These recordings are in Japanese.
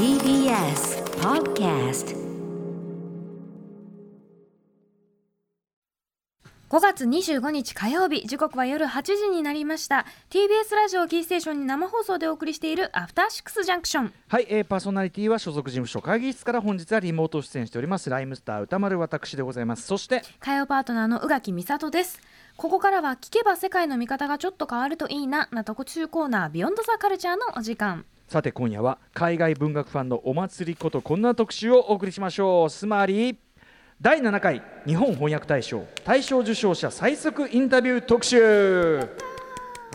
TBS Podcast 5月25日火曜日時刻は夜8時になりました。TBS ラジオキーステーションに生放送でお送りしているアフターシックスジャンクション。はい、えー、パーソナリティは所属事務所会議室から本日はリモート出演しております。ライムスター歌丸私でございます。そして火曜パートナーの宇垣美里です。ここからは聞けば世界の見方がちょっと変わるといいなな特集コーナービヨンドザカルチャーのお時間さて今夜は海外文学ファンのお祭りことこんな特集をお送りしましょう。つまり第7回日本翻訳大賞大賞受賞者最速インタビュー特集。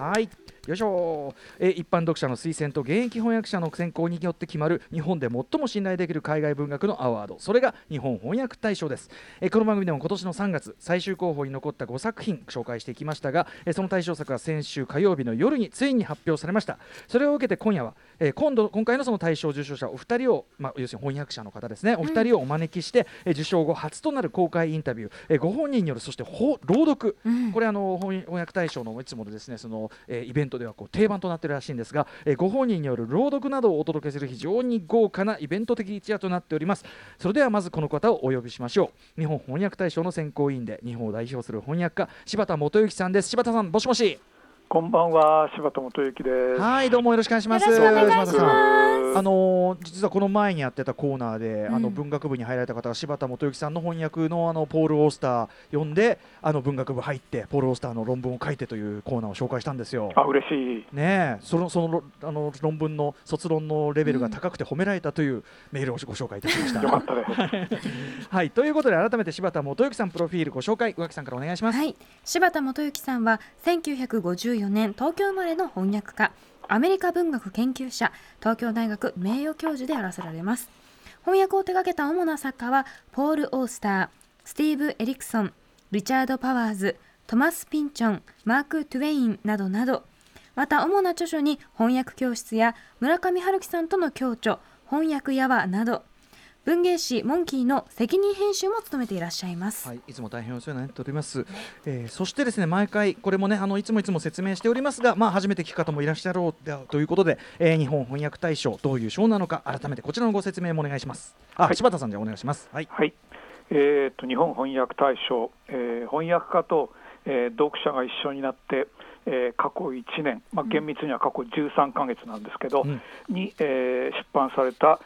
はい。よいしょ、えー一般読者の推薦と現役翻訳者の選考によって決まる日本で最も信頼できる海外文学のアワード。それが日本翻訳大賞です、えーこの番組でも今年の3月最終候補に残った5作品紹介していきましたが、えーその大賞作は先週火曜日の夜についに発表されました。それを受けて今夜は、えー今度今回のその大賞受賞者お二人を、まあ、要するに翻訳者の方ですね。お二人をお招きして、えー受賞後初となる公開インタビュー、えーご本人によるそしてほ朗読、これあの翻翻訳大賞のいつものですねその、えーイベントではこう定番となっているらしいんですが、えーご本人による朗読などをお届けする非常に豪華なイベント的一夜となっております。それではまずこの方をお呼びしましょう。日本翻訳大賞の選考委員で日本を代表する翻訳家柴田元幸さんです。柴田さんもしもし。こんばんは、柴田元幸です。はいどうもよろしくお願いしますよろしくお願いします柴田さんあのー実はこの前にやってたコーナーで、あのうん文学部に入られた方が柴田元幸さんの翻訳のあのポール・オースター読んであの文学部入ってポール・オースターの論文を書いてというコーナーを紹介したんですよ。あ、嬉しい。ねえそのそのろあの論文の卒論のレベルが高くて褒められたというメールをご紹介いたしました。よかったです。はいということで改めて柴田元幸さんプロフィールご紹介宇垣さんからお願いします。はい柴田元幸さんは1954年東京生まれの翻訳家アメリカ文学研究者東京大学名誉教授であらせられます。翻訳を手掛けた主な作家はポール・オースタースティーブ・エリクソンリチャード・パワーズトマス・ピンチョンマーク・トゥウェインなどなど。また主な著書に翻訳教室や村上春樹さんとの共著翻訳やわなど。文芸誌モンキーの責任編集も務めていらっしゃいます、はい、いつも大変お世話になっております。えーそしてですね、毎回これもね、あのいつもいつも説明しておりますが、まあ初めて聞く方もいらっしゃろうでということで、えー日本翻訳大賞どういう賞なのか改めてこちらのご説明もお願いします。あ、はい柴田さんじゃあお願いします。はい。はい。えっ、と、日本翻訳大賞、えー翻訳家と、えー読者が一緒になって。えー過去1年、まあ、厳密には過去13か月なんですけど、うんに、えー出版された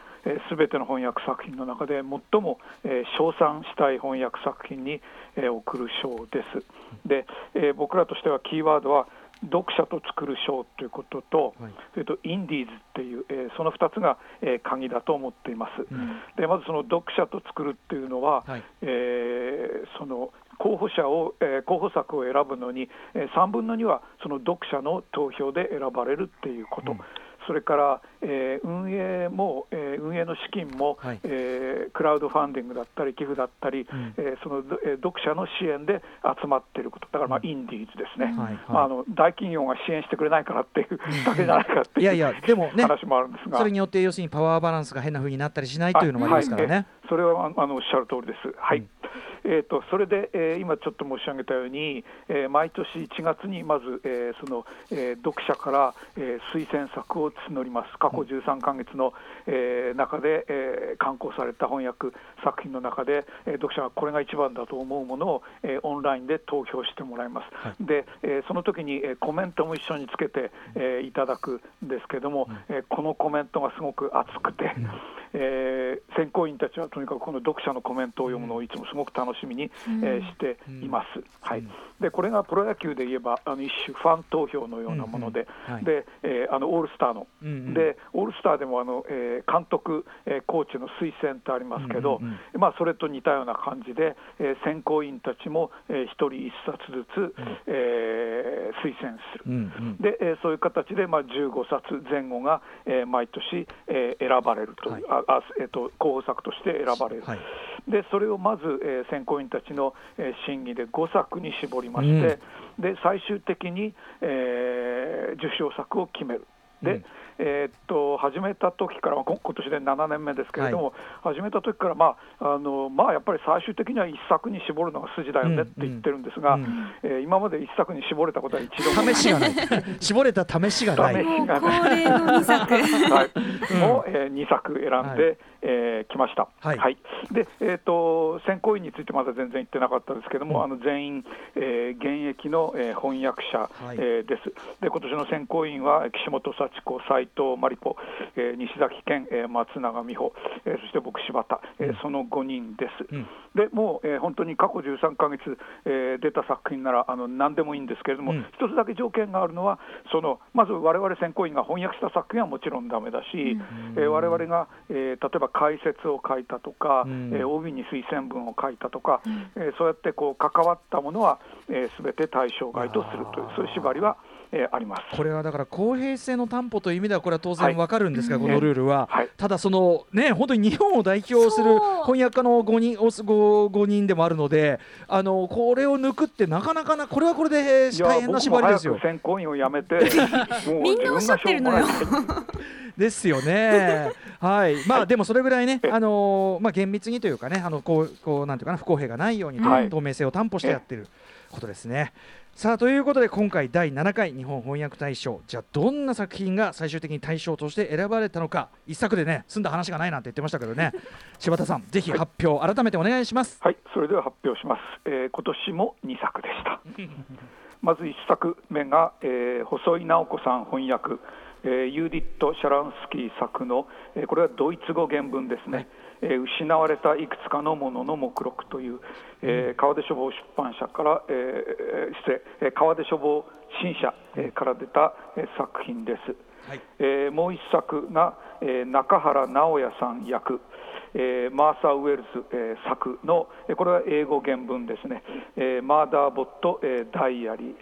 すべ、全ての翻訳作品の中で最も、えー称賛したい翻訳作品に、えー贈る賞です。で、えー僕らとしてはキーワードは読者と作る賞ということと、はい。それとインディーズっていう、えーその2つが、えー鍵だと思っています。うん。でまずその読者と作るっていうのは、はい。えーその候補者を、えー候補作を選ぶのに、えー3分の2はその読者の投票で選ばれるっていうこと、うんそれから、えー運営も、えー運営の資金も、はい。えークラウドファンディングだったり寄付だったり、ん。えーその、えー読者の支援で集まっていること。だから、まあうん。インディーズですね、はい。はい。まあ、あの大企業が支援してくれないからっていうだけじゃないかっていういやいや、でもね、話もあるんですが。それによって要するにパワーバランスが変な風になったりしないというのもありますからね。はいえそれはあのおっしゃる通りです。はい。うんえー、とそれで、えー今ちょっと申し上げたように、えー毎年1月にまず、えーそのえー読者から、えー推薦作を募ります、過去13か月の、えー中で、えー刊行された翻訳作品の中で、えー読者がこれが一番だと思うものを、えーオンラインで投票してもらいます。はいで、えーその時に、えーコメントも一緒につけて、えーいただくんですけども、えーこのコメントがすごく熱くて、えー選考員たちはとにかくこの読者のコメントを読むのをいつもすごく楽しみに、えーしています。はい、でこれがプロ野球で言えばあの一種ファン投票のようなもので、うんうん。はい。でえーあのオールスターの、うんうん。でオールスターでもあの、えー監督、えーコーチの推薦ってありますけど、うんうんまあ、それと似たような感じで、えー選考員たちも、えー一人一冊ずつ、えー推薦する。うんうん。で、えーそういう形で、まあ、15冊前後が、えー毎年、えー選ばれるという、はい。ああえー、と候補作として選ばれる、はい。でそれをまず、えー選考員たちの、えー審議で5作に絞りまして、で最終的に、えー受賞作を決める。で、うんえーっと始めた時から、ま今年で7年目ですけれども、始めた時から、まああのまあ、やっぱり最終的には一作に絞るのが筋だよねって言ってるんですが、うん。うんえー今まで一作に絞れたことは一度も試しがない絞れた試しがない。試もう恒例の2作。はい、もう、えー、2作選んで、はい。えー来ました。はい。で、えー、と選考委員についてまだ全然言ってなかったですけども、うん。あの全員、えー現役の、えー翻訳者、はい。えーです。で今年の選考委員は岸本幸子、斉藤真理子、えー西崎健、えー松永美穂、えーそして僕柴田、えーうん。その5人です。うん。でもう、えー本当に過去13か月、えー出た作品ならあの何でもいいんですけれども、うん。一つだけ条件があるのは、そのまず我々選考委員が翻訳した作品はもちろんダメだし、えー我々が、えー例えば解説を書いたとか、うん。えー帯に推薦文を書いたとか、えーそうやってこう関わったものはすべ、えー全て対象外とするという、そういう縛りは、えーあります。これはだから公平性の担保という意味ではこれは当はい。然わかるんですが、うん。このルールは、はい。ただそのね本当に日本を代表する翻訳家の5人おす 5, 5人でもあるのであのこれを抜くってなかなかなこれはこれで大変な縛りですよ。選考員を辞めて、みんなおっしゃってるのよ。ですよね。はい、まあ、でもそれぐらいね、えあのーまあ、厳密にというかね、あの、こう、こう、なんていうかな、不公平がないようにと、はい。透明性を担保してやってることですね。さあ、ということで、今回第7回日本翻訳大賞、じゃあ、どんな作品が最終的に大賞として選ばれたのか、一作でね、済んだ話がないなんて言ってましたけどね。柴田さん、ぜひ発表、改めてお願いします。はい、それでは発表します。えー今年も2作でした。まず1作目が、えー細井直子さん翻訳、えーユーディット・シャランスキー作の、えーこれはドイツ語原文ですね、えー失われたいくつかのものの目録という、えー川出書房出版社から、えー失礼、えー川出書房新社、えーから出た、えー作品です。はい、えーもう一作が、えー中原直也さん役、えーマーサー・ウェルズ、えー作の、えーこれは英語原文ですね、えーマーダーボット、えーダイアリー、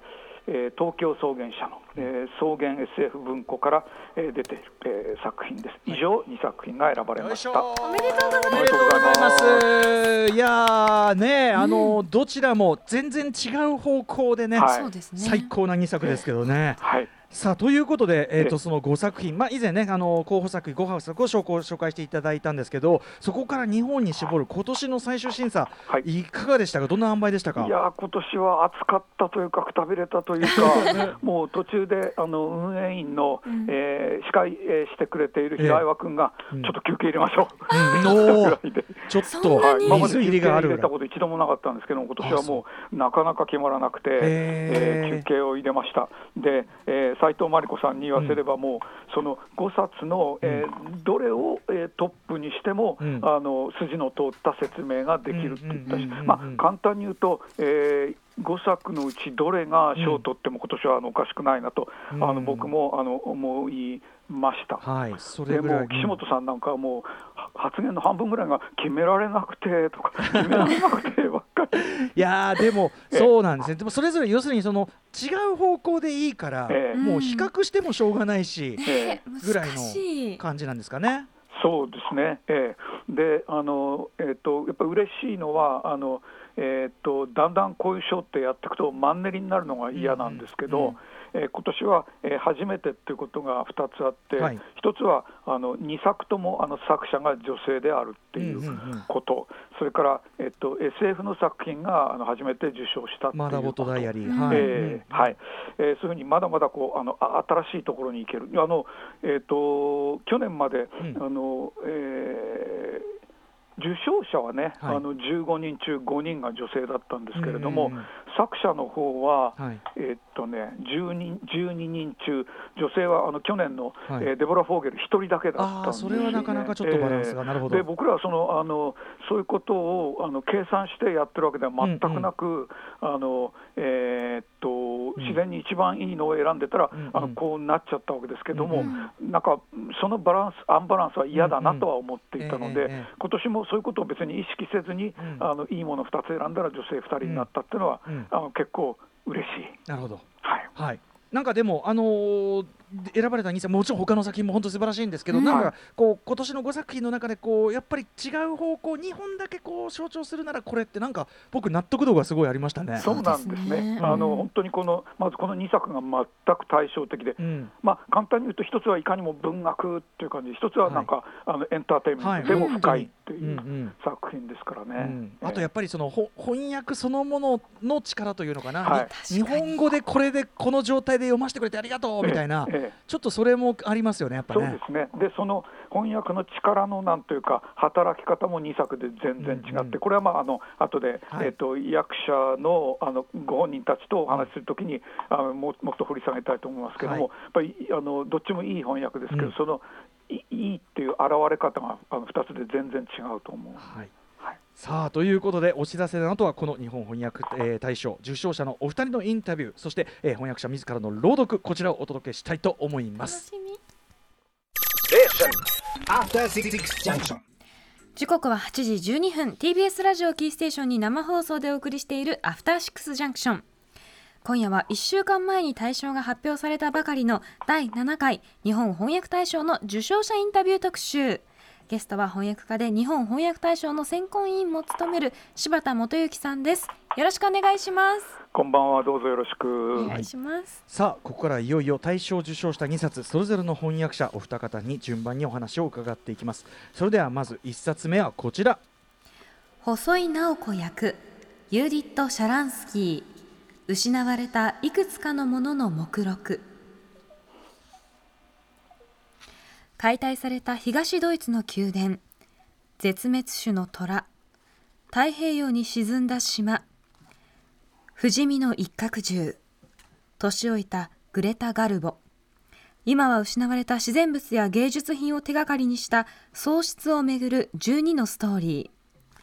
えー東京草原社の、えー草原 SF 文庫から、えー出ている、えー作品です。以上、2作品が選ばれました。おめでとうございますいます。いやーね、あのどちらも全然違う方向でね、はいそうですね最高な2作ですけどね。はい、さあということで、えー、ええ。とその5作品、まあ、以前ねあの候補作品5作を紹介紹介していただいたんですけどそこから日本に絞る今年の最終審査、はい。い、かがでしたか？どんな塩梅でしたか？いやー今年は暑かったというか、くたびれたというか、もう途中であの運営員の、うん。えー司会、えーしてくれている平岩君が、うん。ちょっと休憩入れましょう、うん。ちょっとそんなに？今まで水入りがあ入れたこと一度もなかったんですけど、今年はもうなかなか決まらなくて、えー休憩を入れました。で、えー斉藤真理子さんに言わせれば、もうその5冊の、えーどれを、えートップにしても、うん。あの筋の通った説明ができるって言ったし簡単に言うと、えー5作のうちどれが賞を取っても今年はあのおかしくないなと、うん。あの僕もあの思いました。はいそれでもう岸本さんなんかはもうは発言の半分ぐらいが決められなくてとか決められなくてばっかり、いやーでもええそうなんですね。でもそれぞれ要するにその違う方向でいいから、ええ。もう比較してもしょうがないし、ええ。ぐらいの感じなんですかね。そうですね、ええ。であの、えっとやっぱり嬉しいのはあの、えっとだんだんこういう賞ってやっていくとマンネリになるのが嫌なんですけど、うんうんえー今年は、えー初めてっていうことが2つあって、はい。1つはあの2作ともあの作者が女性であるっていううんうんうん。こと、それから、えっと SF の作品があの初めて受賞したっていうこと。マダイアリー、うんはい、えーはい。えーそういうふうにまだまだこうあのあ新しいところに行ける、あのえー、と去年まで、うん。あのえー受賞者はね、はい。あの15人中5人が女性だったんですけれども、うんうんうん作者の方は、はい。えーっとね、10人12人中、女性はあの去年の、はい。えーデボラ・フォーゲル1人だけだったんですよ、ね、それはなかなかちょっとバランスがなるほど。で僕らはそのあのそういうことをあの計算してやってるわけでは全くなく、あのえーっとん。自然に一番いいのを選んでたら、うん。うん。あのこうなっちゃったわけですけども、うん。なんかそのバランス、アンバランスは嫌だなとは思っていたので、うんうんええええ今年もそういうことを別に意識せずに、ん。あのいいもの2つ選んだら女性2人になったっていうのは、うんあの結構嬉しい。なるほど。はいはい。なんかでもあのー選ばれた2作もちろん他の作品も本当素晴らしいんですけど、うん。なんかこう今年の5作品の中でこうやっぱり違う方向2本だけこう象徴するならこれってなんか僕納得度がすごいありましたね。そうなんですね。ね。あのうん本当にこのまずこの2作が全く対照的で、うん。まあ簡単に言うと一つはいかにも文学っていう感じ、一つはなんか、あのエンターテインメントでも深いってうんういうん作品ですからうね。んあとやっっぱりそのほ翻訳そのものの力というのかな、はい。日本語でこれでこの状態で読ませてくれてありがとうみたいな、ええちょっとそれもありますよねやっぱそうね。ですね。でその翻訳の力のなんというか働き方も2作で全然違って、うんうんこれはまああの後で、はい。えっ、と役者のあのご本人たちとお話しするときに、あのももっと掘り下げたいと思いますけども、はい。やっぱりあのどっちもいい翻訳ですけど、うん。そのいいいっていう現れ方があの2つで全然違うと思う。はいはいさあということでお知らせの後はこの日本翻訳、えー大賞受賞者のお二人のインタビューそして、えー翻訳者自らの朗読こちらをお届けしたいと思います。時刻は8時12分 TBS ラジオキーステーションに生放送でお送りしているアフターシックスジャンクション今夜は1週間前に大賞が発表されたばかりの第7回日本翻訳大賞の受賞者インタビュー特集。ゲストは翻訳家で日本翻訳大賞の選考委員も務める柴田元幸さんです。よろしくお願いします。こんばんはどうぞよろしおく。願いします、さあここからいよいよ大賞を受賞した2冊それぞれの翻訳者お二方に順番にお話を伺っていきます。それではまず1冊目はこちら。細井直子訳ユーディット・シャランスキー。失われたいくつかのものの目録解体された東ドイツの宮殿。絶滅種の虎。太平洋に沈んだ島。不死身の一角獣。年老いたグレタ・ガルボ。今は失われた自然物や芸術品を手がかりにした喪失をめぐる12のストーリー。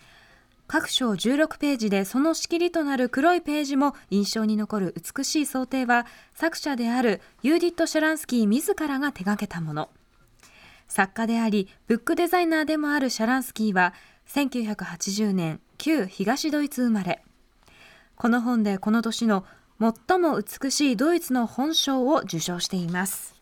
各章16ページでその仕切りとなる黒いページも印象に残る美しい装丁は作者であるユーディット・シャランスキー自らが手掛けたもの。作家でありブックデザイナーでもあるシャランスキーは1980年旧東ドイツ生まれ。この本でこの年の最も美しいドイツの本賞を受賞しています、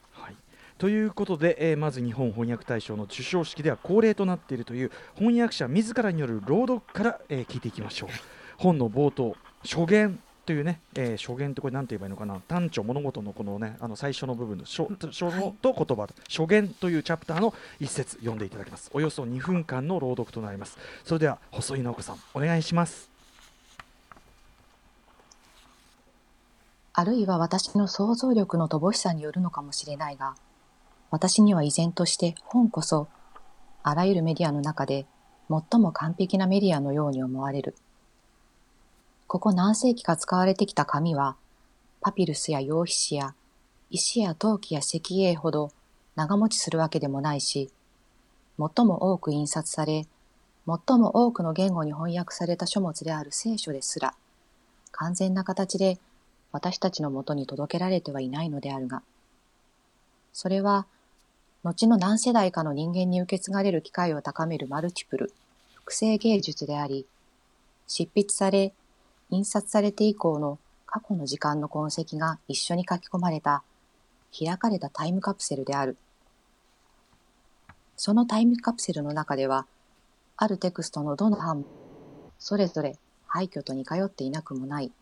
ということで、えーまず日本翻訳大賞の授賞式では恒例となっているという翻訳者自らによる朗読から、えー聞いていきましょう。本の冒頭初言というね、えー初言ってこれ何て言えばいいのかな。単調物事のこのねあの最初の部分の初初のと言葉初言というチャプターの一節読んでいただきます。およそ2分間の朗読となります。それでは細井直子さんお願いします。あるいは私の想像力の乏しさによるのかもしれないが、私には依然として本こそ、あらゆるメディアの中で最も完璧なメディアのように思われる。ここ何世紀か使われてきた紙は、パピルスや羊皮紙や石や陶器や石英ほど長持ちするわけでもないし、最も多く印刷され、最も多くの言語に翻訳された書物である聖書ですら、完全な形で私たちのもとに届けられてはいないのであるが、それは、後の何世代かの人間に受け継がれる機会を高めるマルチプル、複製芸術であり、執筆され、印刷されて以降の過去の時間の痕跡が一緒に書き込まれた、開かれたタイムカプセルである。そのタイムカプセルの中では、あるテクストのどの版も、それぞれ廃墟と似通っていなくもない。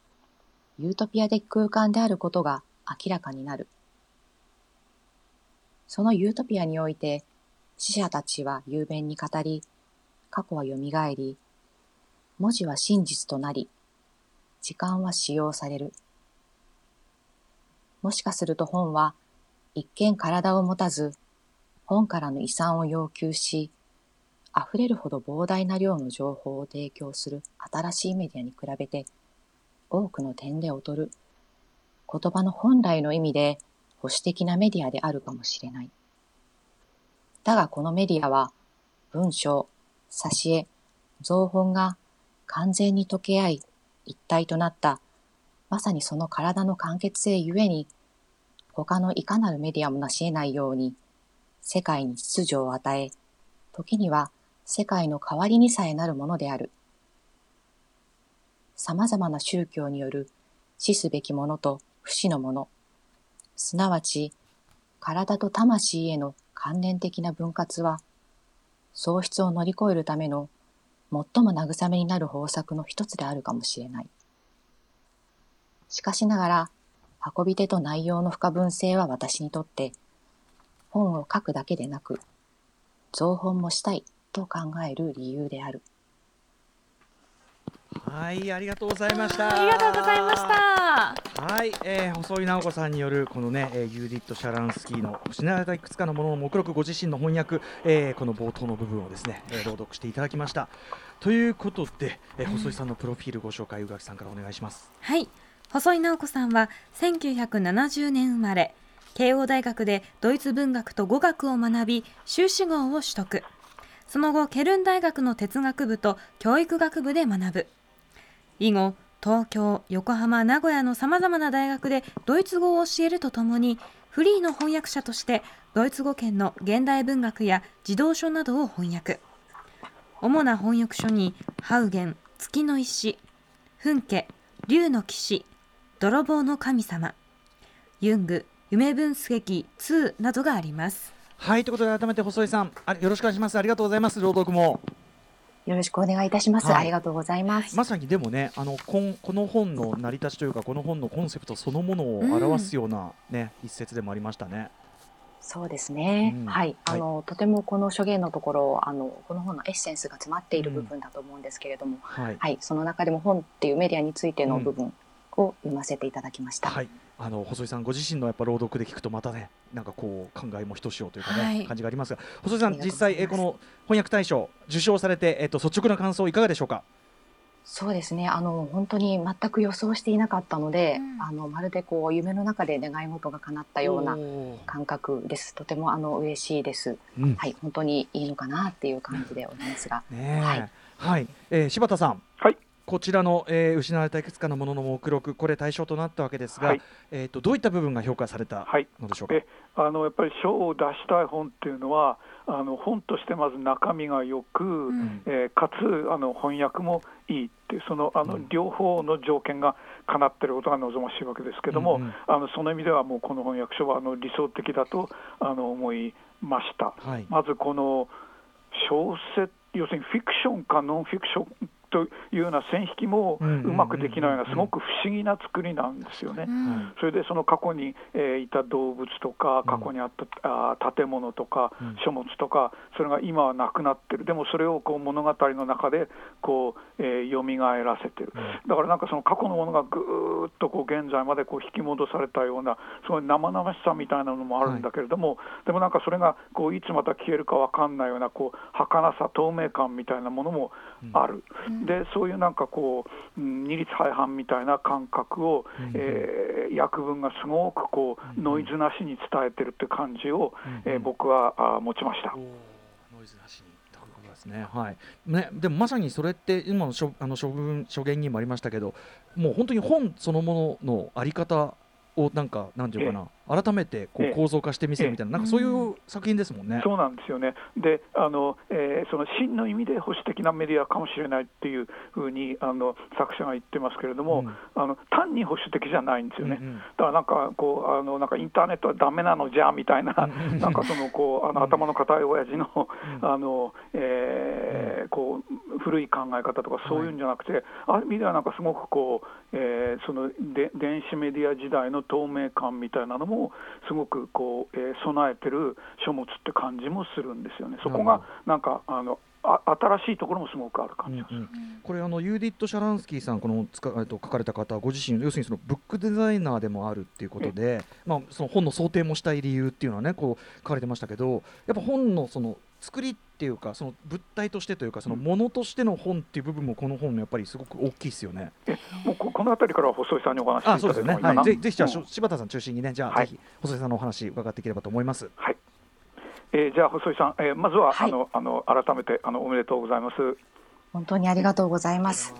ユートピア的空間であることが明らかになる。そのユートピアにおいて、死者たちは雄弁に語り、過去は蘇り、文字は真実となり、時間は使用される。もしかすると本は、一見体を持たず、本からの遺産を要求し、溢れるほど膨大な量の情報を提供する新しいメディアに比べて、多くの点で劣る。言葉の本来の意味で保守的なメディアであるかもしれない。だがこのメディアは、文章、挿絵、造本が完全に溶け合い、一体となった、まさにその体の完結性ゆえに、他のいかなるメディアも成し得ないように、世界に秩序を与え、時には世界の代わりにさえなるものである。様々な宗教による死すべきものと不死のもの、すなわち体と魂への関連的な分割は、喪失を乗り越えるための最も慰めになる方策の一つであるかもしれない。しかしながら、運び手と内容の不可分性は私にとって、本を書くだけでなく、造本もしたいと考える理由である。はい、ありがとうございました。ありがとうございました。はい、えー、細井直子さんによるこのね、えー、ユーディット・シャランスキーの失われたいくつかのものの目録ご自身の翻訳、えー、この冒頭の部分をですね、えー、朗読していただきました。ということで、えー、細井さんのプロフィールご紹介、宇垣さんからお願いします。はい、細井直子さんは1970年生まれ、慶応大学でドイツ文学と語学を学び、修士号を取得。その後、ケルン大学の哲学部と教育学部で学ぶ。以後、東京、横浜、名古屋のさまざまな大学でドイツ語を教えるとともに、フリーの翻訳者としてドイツ語圏の現代文学や児童書などを翻訳。主な翻訳書に、ハウゲン、月の石、墳家、竜の騎士、泥棒の神様、ユング、夢分析2などがあります。はい、ということで改めて細井さん、よろしくお願いします。ありがとうございます。朗読も。よろしくお願いいたします。はいありがとうございます。まさにでもねあのこんこの本の成り立ちというかこの本のコンセプトそのものを表すような、ね一節でもありましたね。そうですね。うんはい、あの、とてもこの書言のところ、あの、この本のエッセンスが詰まっている部分だと思うんですけれども。はい、はい、その中でも本っていうメディアについての部分を読ませていただきました。はい、あの細井さんご自身のやっぱ朗読で聞くとまたねなんかこう考えもひとしおというかね、はい感じがありますが細井さん実際えこの翻訳大賞受賞されてえっと率直な感想いかがでしょうか？そうですね。あの、本当に全く予想していなかったので、うんあの、まるでこう、夢の中で願い事が叶ったような感覚です。とても、あの、嬉しいです。うんはい、本当にいいのかなっていう感じでおりますが。ねえはいはい、えー柴田さん。はいこちらの、えー失われたいくつかのものの目録これ対象となったわけですが、はいえっ、とどういった部分が評価されたはいのでしょうか？えあのやっぱり賞を出したい本っていうのはあの本としてまず中身がよく、んえーかつあの翻訳もいいっていうそのあの、うん両方の条件が叶っていることが望ましいわけですけども、うんうんあのその意味ではもうこの翻訳書はあの理想的だとあの思いました。はい。まずこの小説要するにフィクションかノンフィクションというような線引きもうまくできないようなすごく不思議な作りなんですよね。うん。それでその過去に、えーいた動物とか、過去にあった、あー建物とかうん、書物とか、それが今はなくなってる、でもそれをこう物語の中でこう、えー、蘇らせてる、だからなんかその過去のものがぐーっとこう現在までこう引き戻されたような、すごい生々しさみたいなのもあるんだけれども、でもなんかそれがこういつまた消えるか分かんないようなこう儚さ、透明感みたいなものもある、でそういうなんかこう、うん二律背反みたいな感覚を、うん。えー訳文がすごくこうノイズなしに伝えてるって感じを、うん。えー僕はあー持ちました。ノイズなしにということですね。はい。ね、でもまさにそれって今の書あの書文書言にもありましたけど、もう本当に本そのもののあり方をなんかなんていうかな、改めてこええ。う構造化してみせるみたいな、なんかそういう作品ですもんね。そうなんですよね、であの、えーその真の意味で保守的なメディアかもしれないっていうふうにあの作者が言ってますけれども、うん。あの単に保守的じゃないんですよね、うんうんだからなんかこうあのなんかインターネットはダメなのじゃみたいな、うんなんかそのこうあのうん。頭の固い親父の,、うん。あのえーこう古い考え方とかそういうんじゃなくて、ある意味ではなんかすごくこう、えーそので電子メディア時代の透明感みたいなのもすごくこう、えー備えてる書物って感じもするんですよね。そこがなんかあのあ新しいところもすごくある感じがする。うんうんこれあのユーディット・シャランスキーさんこのつかえっと書かれた方はご自身要するにそのブックデザイナーでもあるっていうことで、まあ、その本の装丁もした理由っていうのはねこう書かれてましたけどやっぱ本のその作りっていうかその物体としてというかそのものとしての本っていう部分もこの本のやっぱりすごく大きいですよね。えもうここの辺りからは細井さんにお話しいたあだそうですね。はい。ぜぜひじゃあ、しうんょ柴田さん中心にねじゃあ、はいぜひ細井さんのお話伺っていければと思います。はい。えーじゃあ細井さん、えーまずは、はいあのあの改めてあのおめでとうございます。本当にありがとうございます。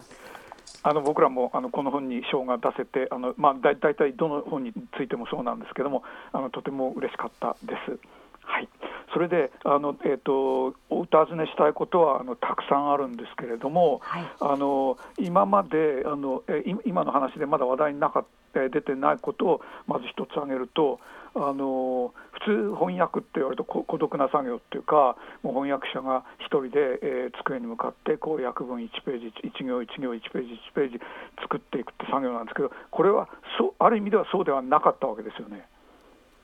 あの僕らもあのこの本に賞が出せてあの、まあ、だ大体どの本についてもそうなんですけどもあのとても嬉しかったです。はい、それであの、えー、とお尋ねしたいことはあのたくさんあるんですけれども、はいあの今まであの、えい今の話でまだ話題になか出てないことをまず一つ挙げると、あの普通翻訳って言われるとこ孤独な作業っていうかもう翻訳者が一人で、えー机に向かってこう訳文1ページ1行1行1ページ1ページ作っていくって作業なんですけどこれはそうある意味ではそうではなかったわけですよね。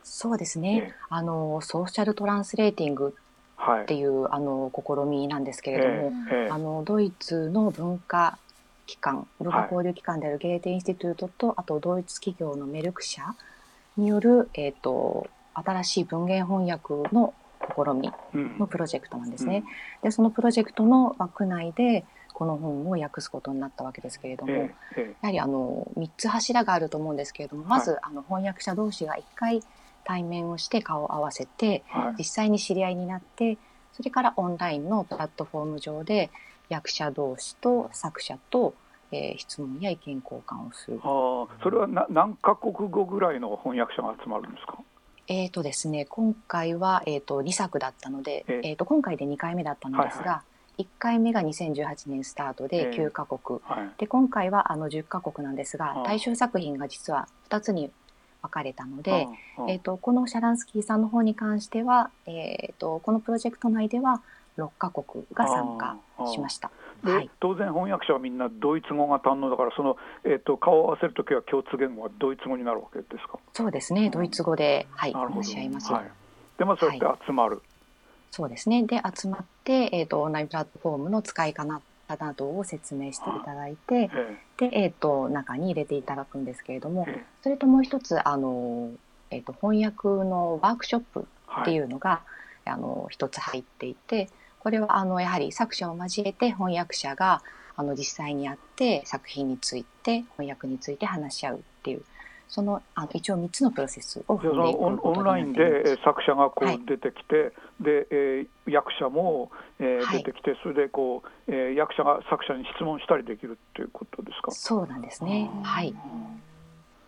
そうですえね。え。あのソーシャルトランスレーティングはい。っていうあの試みなんですけれども、あのドイツの文化機関文化交流機関であるゲーテインスティテュートと、あとドイツ企業のメルク社による、えー、と新しい文言翻訳の試みうん。のプロジェクトなんですね。でそのプロジェクトの枠内でこの本を訳すことになったわけですけれども、えええやはりあの3つ柱があると思うんですけれどもまず、あの翻訳者同士が1回対面をして顔を合わせてえはい。実際に知り合いになってそれからオンラインのプラットフォーム上で役者同士と作者と、えー質問や意見交換をする。あーそれはな何カ国語ぐらいの翻訳者が集まるんですか？えーとですね、今回は、えー、と2作だったので、ええ。えー、と今回で2回目だったのですが、は1回目が2018年スタートでええ。9カ国、はい。で今回はあの10カ国なんですが対象作品が実は2つに分かれたので、えー、とこのシャランスキーさんの方に関しては、えー、とこのプロジェクト内では6カ国が参加しました。で、はい。当然翻訳者はみんなドイツ語が堪能だからその、えー、と顔を合わせるときは共通言語はドイツ語になるわけですか？そうですね、ドイツ語で、はい、話し合います。はい、でまあそうやって集まる、そうですね。で、集まって、えっ、と、オンラインプラットフォームの使い方などを説明していただいて、えで、えっ、と、中に入れていただくんですけれどもそれともう一つ、あの、えっ、と、翻訳のワークショップっていうのが、あの、一つ入っていて、これは、あの、やはり作者を交えて翻訳者が、あの、実際に会って作品について、翻訳について話し合うっていう、その、あの、一応3つのプロセスを踏んでいくのオンラインなっています。でえー作者がこはい。う出てきて、で、えー役者も、えーはい出てきてそれでこう、えー役者が作者に質問したりできるっていうことですか？そうなんですね。はい。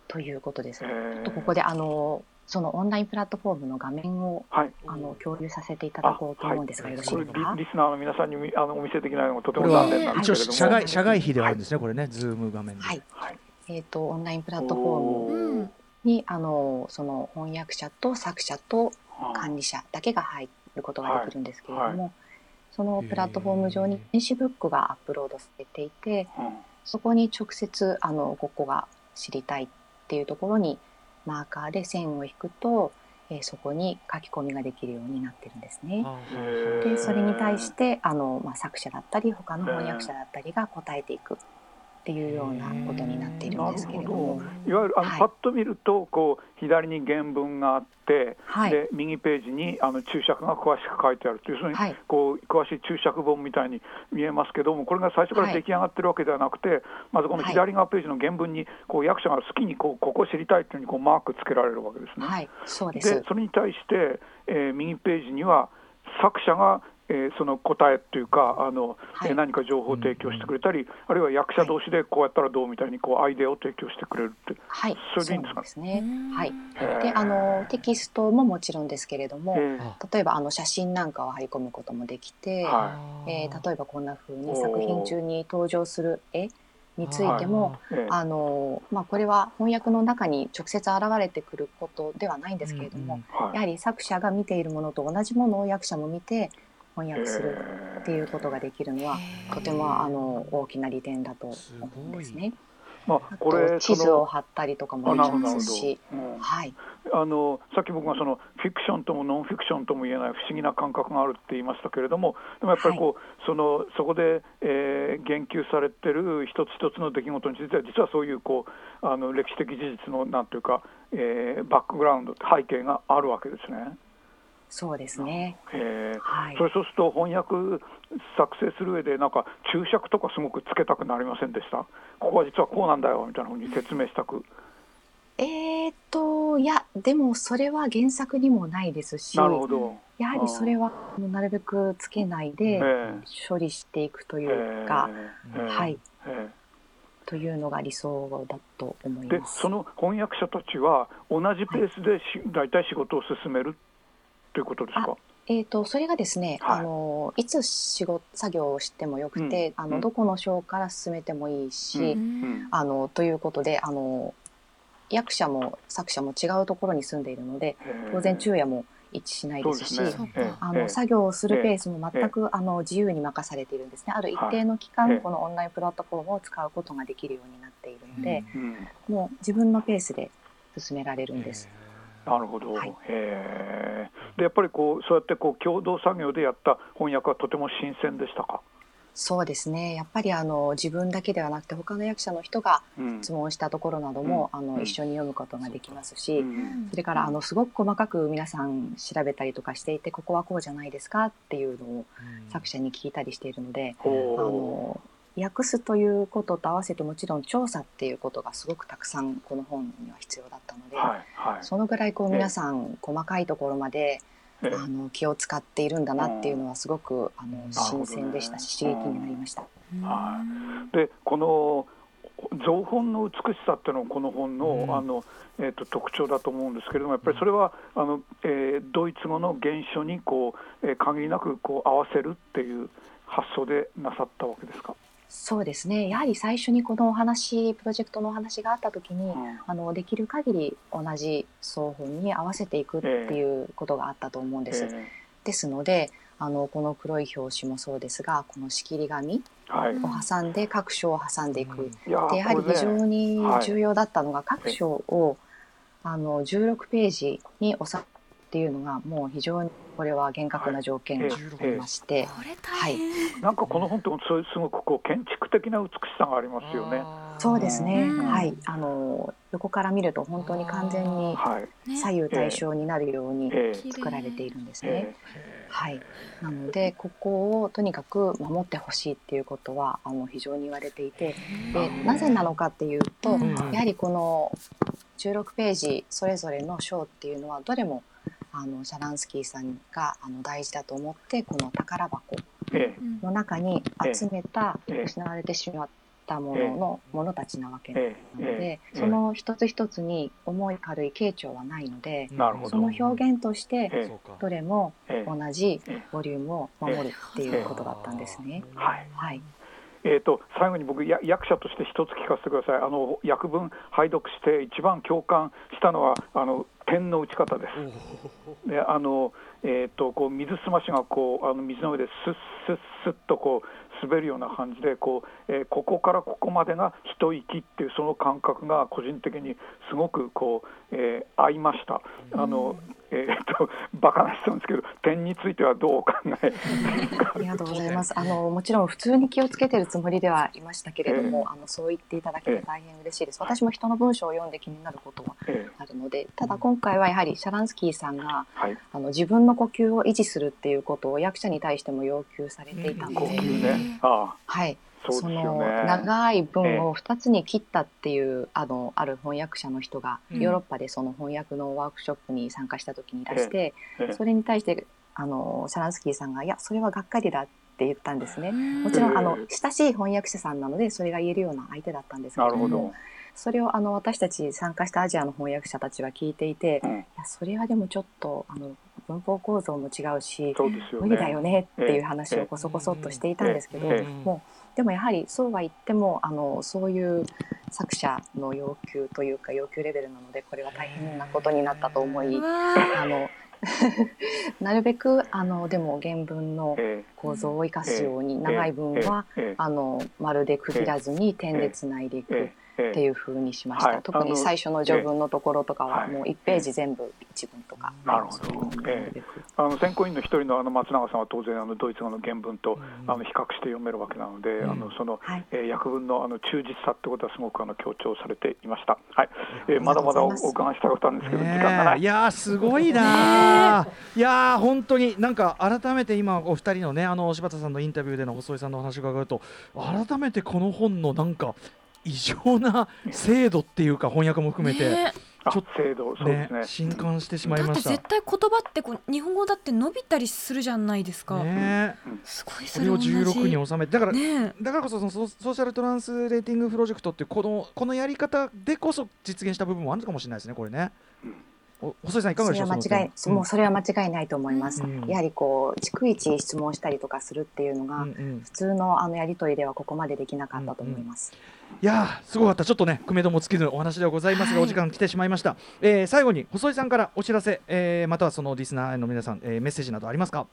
ということです。えちょーっとここであのそのオンラインプラットフォームの画面をはいあの共有させていただこうと思うんですが、よろしいですか？リスナーの皆さんにみあのお見せできないのがとても残念なんですけれども、社外社外費ではあるんですね、これね、ズーム画面で。はい。はいえっ、とオンラインプラットフォームにあのその翻訳者と作者とあ管理者だけが入ることができるんですけれども、はい。そのプラットフォーム上に電子ブックがアップロードされていて、うん。そこに直接あのここが知りたいっていうところにマーカーで線を引くと、えーそこに書き込みができるようになってるんですね。でそれに対してあの、まあ、作者だったり他の翻訳者だったりが答えていくっていうようなことになっているんですけれども、いわゆるあの、はい。パッと見るとこう左に原文があって、はい。で右ページにあの注釈が詳しく書いてあるという要するに、はい。こう詳しい注釈本みたいに見えますけどもこれが最初から出来上がってるわけではなくて、まずこの左側ページの原文にこう役者が好きにこうここを知りたいというふうにこうマークつけられるわけですね。はい、そうで。ですそれに対して、えー右ページには作者が、えーその答えというかあの、はい。えー何か情報を提供してくれたり、あるいは役者同士でこうやったらどうみたいにこうアイデアを提供してくれるって、はい、それでいいんですかそうですね。はい。で、あのテキストももちろんですけれども、えー例えばあの写真なんかを貼り込むこともできて、はえー例えばこんな風におー。作品中に登場する絵についても、あのまあ、これは翻訳の中に直接現れてくることではないんですけれども、はい。やはり作者が見ているものと同じものを役者も見て翻訳するっていうことができるのは、とてもあの大きな利点だと思うんですね。まあ、あこれと地図を貼ったりとかもできますし、はい、あのさっき僕がそのフィクションともノンフィクションとも言えない不思議な感覚があるって言いましたけれどもでもやっぱりこう、そのそこで、えー言及されてる一つ一つの出来事については実はそういうこうあの歴史的事実のなんていうか、えーバックグラウンド背景があるわけですね。そうですね。えー。はい。それそうすると翻訳作成する上でなんか注釈とかすごくつけたくなりませんでした？ここは実はこうなんだよみたいなふうに説明したく。えーっといやでもそれは原作にもないですしなるほど、やはりそれはなるべくつけないえでー処理していくとえいうか、ーえ。ーはい。えーというのが理想だと思いでます。その翻訳者たちは同じペースでし、大体仕事を進めるということですか？えー、とそれがですね、はい。あのいつ仕事作業をしてもよくて、うん。うん。あのどこの章から進めてもいいし、うん。あのということであの役者も作者も違うところに住んでいるので当然昼夜も一致しないですしね。ええあええ。の作業をするペースも全くあの自由に任されているんですね。ある一定の期はい間このオンラインプラットフォームを使うことができるようになっているので、うん。もう自分のペースで進められるんです。なるほど、はい。へー。でやっぱりこうそうやってこう共同作業でやった翻訳はとても新鮮でしたか、そうですね。やっぱりあの自分だけではなくて他の役者の人がうん。質問したところなども、あうん。の一緒に読むことができますし、うん。それからあのすごく細かく皆さん調べたりとかしていてここはこうじゃないですかっていうのを作者に聞いたりしているので、あほの訳すということと合わせてもちろん調査っていうことがすごくたくさんこの本には必要だったので、うはいはい。そのぐらいこう皆さん細かいところまで、ええ。あの気を使っているんだなっていうのはすごくあのうん新鮮でしたし、刺激になりました。はでこの造本の美しさっていうのはこの本の,、うん。あのえー、と特徴だと思うんですけれどもやっぱりそれはあの、えードイツ語の原書にこう、えー限りなくこう合わせるっていう発想でなさったわけですか？そうですね。やはり最初にこのお話プロジェクトのお話があった時に、うん。あのできる限り同じ双本に合わせていくっていうことがあったと思うんです。えですのであのこの黒い表紙もそうですがこの仕切り紙を挟んで各章を挟んでいく。いやーでやはり非常にはい。重要だったのが各章をあの16ページに収めるっていうのがもう非常にこれは厳格な条件がありまして、これ大変、なんかこの本ってそういうすごくこう建築的な美しさがありますよね。そうですね、うん。はい。あの横から見ると本当に完全にはい、ね。左右対称になるように作られているんですね。えはい、なのでここをとにかく守ってほしいっていうことはあの非常に言われていてでなぜなのかっていうと、うん。やはりこの16ページそれぞれの章っていうのはどれもあのシャランスキーさんがあの大事だと思ってこの宝箱の中に集めたええ。失われてしまったもののものたちなわけなのでえーその一つ一つに重い軽い傾聴はないのでその表現としてどれもえー同じえボリュームを守るっていうことだったんですね。はい。はい、えー、と最後に僕や役者として一つ聞かせてくださいあの訳文拝読して一番共感したのはあの点の打ち方です。であのえー、とこう水すましがこうあの水の上でスッスッスッとこう滑るような感じでこう、えーここからここまでが一息っていうその感覚が個人的にすごくこう、えー合いました。あのえー、とバカな質問ですけど点についてはどうお考えありがとうございます。あのもちろん普通に気をつけてるつもりではいましたけれども、あのそう言っていただけて大変嬉しいです。私も人の文章を読んで気になることはえーあるので、ただ今回はやはりシャランスキーさんがはい。あの自分の呼吸を維持するっていうことを役者に対しても要求されていたので、呼吸ね。あ。はい。あそのね。長い文を2つに切ったっていう、あのある翻訳者の人が、うんヨーロッパでその翻訳のワークショップに参加した時にいらして、ええそれに対してあのシャランスキーさんが「いやそれはがっかりだ」って言ったんですね。うんもちろんあのええ親しい翻訳者さんなのでそれが言えるような相手だったんですけれどもなるほど。それをあの私たち参加したアジアの翻訳者たちは聞いていて、うんいやそれはでもちょっとあの文法構造も違うしね。無理だよねっていう話をこそこそっとしていたんですけど、ええもうでもやはりそうは言ってもあのそういう作者の要求というか要求レベルなのでこれは大変なことになったと思いあの なるべくあのでも原文のえ構造を生かすようにえ長い文はええ。あのまるで区切らずに点でつないでいく。えええっていう風にしました、はい。特に最初の序文のところとかははいもう1ページ全部一文とか、なるほど。そういうのをなるべく。あの選考委員の一人のあの松永さんは当然あのドイツ語の原文とうん。あの比較して読めるわけなので、うん。あのその、はい。えー訳文のあの忠実さってことはすごくあの強調されていました。はい、えーまだまだお伺いしたいことあるんですけど、時間がない。いやーすごいなー、いやー本当になんか改めて今お二人のねあの柴田さんのインタビューでの細井さんのお話を伺うと改めてこの本のなんか異常な精度っていうか翻訳も含めて、ねあちょっ制度そうですね。震撼してしまいだってました。絶対言葉ってこう日本語だって伸びたりするじゃないですか、ねすごいそれをそれ同じ16に収めてだから、ねだからこそそのソソーシャルトランスレーティングプロジェクトっていうこのこのやり方でこそ実現した部分もあるのかもしれないですねこれね。お細井さんいかがそでしょうれは間違い、そのもうそれは間違いないと思います。うんやはりこう逐一質問したりとかするっていうのが、うんうん。普通のあのやり取りではここまでできなかったと思います。いやーすごかった。ちょっとね組めども尽きずお話ではございますが、はい。お時間来てしまいました、えー最後に細井さんからお知らせ、えーまたはそのリスナーの皆さん、えーメッセージなどありますか？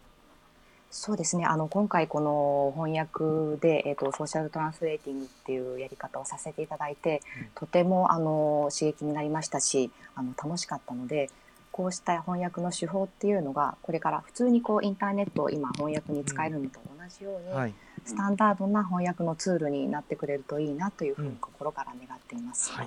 そうですね。あの今回この翻訳でえっ、とソーシャルトランスレーティングっていうやり方をさせていただいて、とてもあの刺激になりましたし、あの楽しかったので。こうした翻訳の手法っていうのがこれから普通にこうインターネットを今翻訳に使えるのと同じように、はい、スタンダードな翻訳のツールになってくれるといいなというふううんに心から願っています。はい、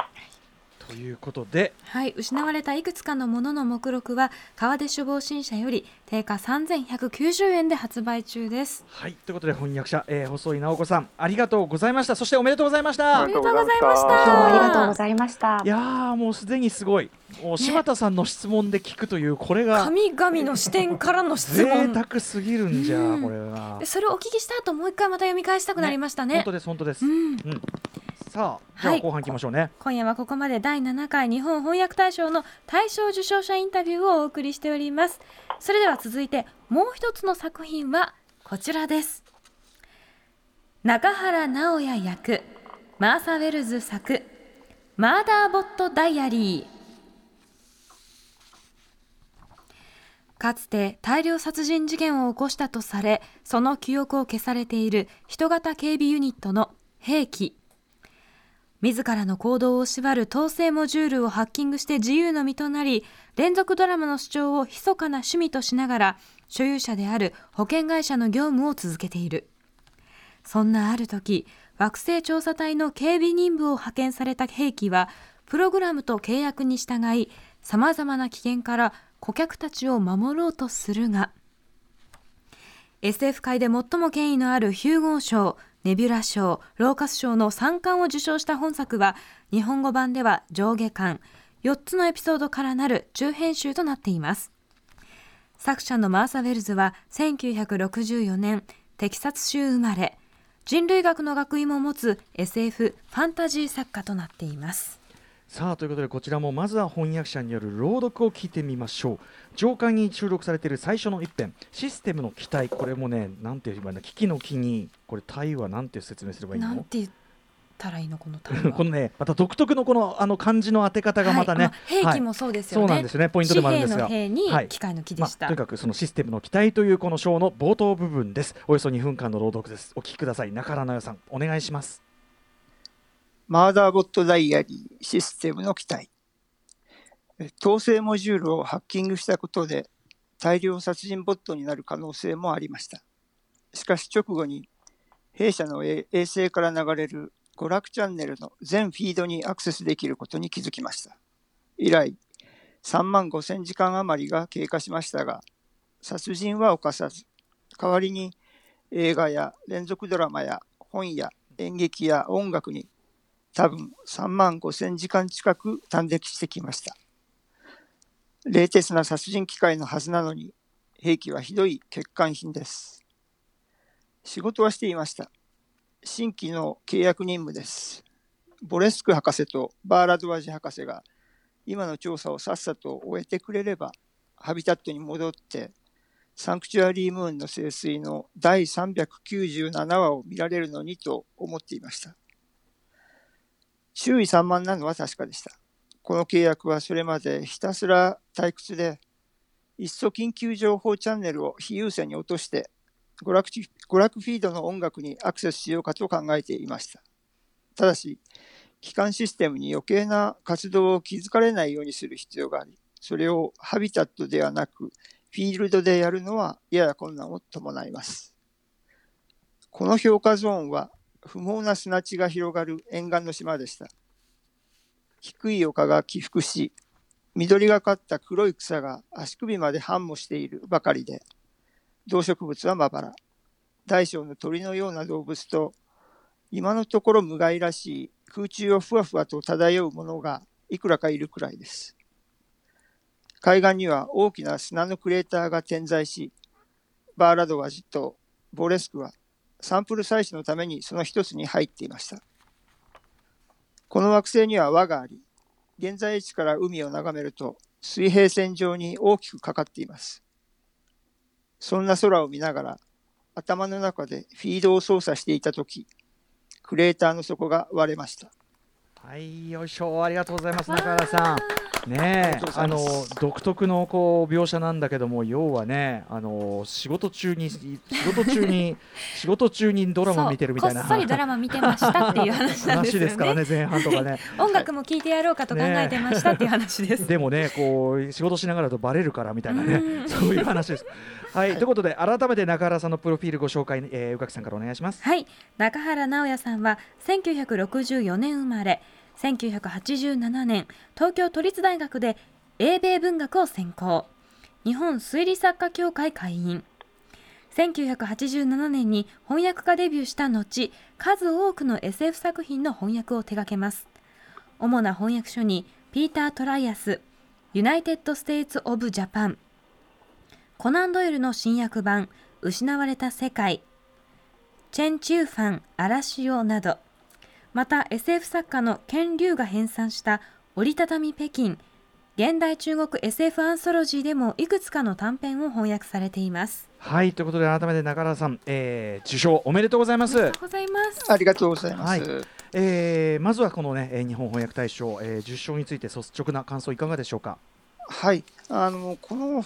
ということで。はい、失われたいくつかのものの目録は川出処方新社より定価3190円で発売中です。はいということで翻訳者、えー、細井直子さんありがとうございました。そしておめでとうございました。ありがとうございました。今日はありた。がとうございました。い。やーもうすでにすごい。もう柴田さんの質問で聞くというこれが神々の視点からの質贅問。沢すぎるんじゃうん。これは。でそれをお聞きした後もう一回また読み返したくなりましたね。本当です本当です、ううんん、さあじゃあはい。後半行きましょうね、今夜はここまで第7回日本翻訳大賞の大賞受賞者インタビューをお送りしております。それでは続いてもう一つの作品はこちらです。中原直也役マーサ・ウェルズ作マーダーボット・ダイアリー。かつて大量殺人事件を起こしたとされその記憶を消されている人型警備ユニットの兵器自らの行動を縛る統制モジュールをハッキングして自由の身となり連続ドラマの主張を密かな趣味としながら所有者である保険会社の業務を続けている。そんなある時惑星調査隊の警備任務を派遣された兵器はプログラムと契約に従いさまざまな危険から顧客たちを守ろうとするが SF 界で最も権威のあるヒューゴー賞、ネビュラ賞、ローカス賞の3冠を受賞した本作は、日本語版では上下巻、4つのエピソードからなる中編集となっています。作者のマーサ・ウェルズは1964年、テキサス州生まれ、人類学の学位も持つ SF ファンタジー作家となっています。さあということでこちらもまずは翻訳者による朗読を聞いてみましょう。上巻に収録されている最初の一編。システムの期待。これもねなんて言えばいいんだ機器の木に。これタイはなんて説明すればいいの？なんて言ったらいいのこの単語 このねまた独特のこのあの漢字の当て方がまたね、はいあ兵器もそうですよね。そうなんですね。ポイントでもあるんですが。兵はい。に機械の木まあ、でした。とにかくそのシステムの期待というこの章の冒頭部分です。およそ2分間の朗読です。お聞きください。中原直也さんお願いしますマーダーボットダイアリーシステムの期待。統制モジュールをハッキングしたことで大量殺人ボットになる可能性もありました。しかし直後に弊社の衛星から流れる娯楽チャンネルの全フィードにアクセスできることに気づきました。以来、3万5千時間余りが経過しましたが、殺人は犯さず、代わりに映画や連続ドラマや本や演劇や音楽に多分3万5千時間近く短歴してきました。冷徹な殺人機械のはずなのに、兵器はひどい欠陥品です。仕事はしていました。新規の契約任務です。ボレスク博士とバーラドワジ博士が今の調査をさっさと終えてくれれば、ハビタットに戻って、サンクチュアリームーンの清水の第397話を見られるのにと思っていました。注意散漫なのは確かでした。この契約はそれまでひたすら退屈で、いっそ緊急情報チャンネルを非優先に落として娯楽、フィードの音楽にアクセスしようかと考えていました。ただし、基幹システムに余計な活動を気づかれないようにする必要があり、それをハビタットではなく、フィールドでやるのはやや困難を伴います。この評価ゾーンは不毛な砂地が広がる沿岸の島でした。低い丘が起伏し、緑がかった黒い草が足首まで繁茂しているばかりで、動植物はまばら。大小の鳥のような動物と、今のところ無害らしい空中をふわふわと漂うものがいくらかいるくらいです。海岸には大きな砂のクレーターが点在し、バーラドワジとボレスクはサンプル採取のためにその一つに入っていました。この惑星には輪があり、現在地から海を眺めると水平線上に大きくかかっています。そんな空を見ながら、頭の中でフィードを操作していたとき、クレーターの底が割れました。はいよいしょありがとうございます中原さんねえあの独特のこう描写なんだけども要はねあの仕事中に仕事中に 仕事中にドラマ見てるみたいな。こっそりドラマ見てましたっていう話なんですよね。話ですからね前半とかね。音楽も聴いてやろうかと考えてましたっていう話です、でもねこう仕事しながらだとバレるからみたいなねうん。そういう話です。はい、ということで改めて中原さんのプロフィールご紹介、えー、宇垣さんからお願いします。はい。中原直也さんは1964年生まれ1987年東京都立大学で英米文学を専攻。日本推理作家協会会員。1987年に翻訳家デビューした後数多くの SF 作品の翻訳を手掛けます。主な翻訳書にピーター・トライアスユナイテッド・ステイツ・オブ・ジャパンコナン・ドイルの新訳版失われた世界チェン・チューファン、荒潮など、また SF 作家のケン・リュウが編纂した折りたたみ北京、現代中国 SF アンソロジーでもいくつかの短編を翻訳されています。はいということで改めて中原さん、えー、受賞おめでとうございますありがとうございます。ありがとうございます。はいえー、まずはこのね、えー日本翻訳大賞、えー、受賞について率直な感想いかがでしょうか？はい、あのこの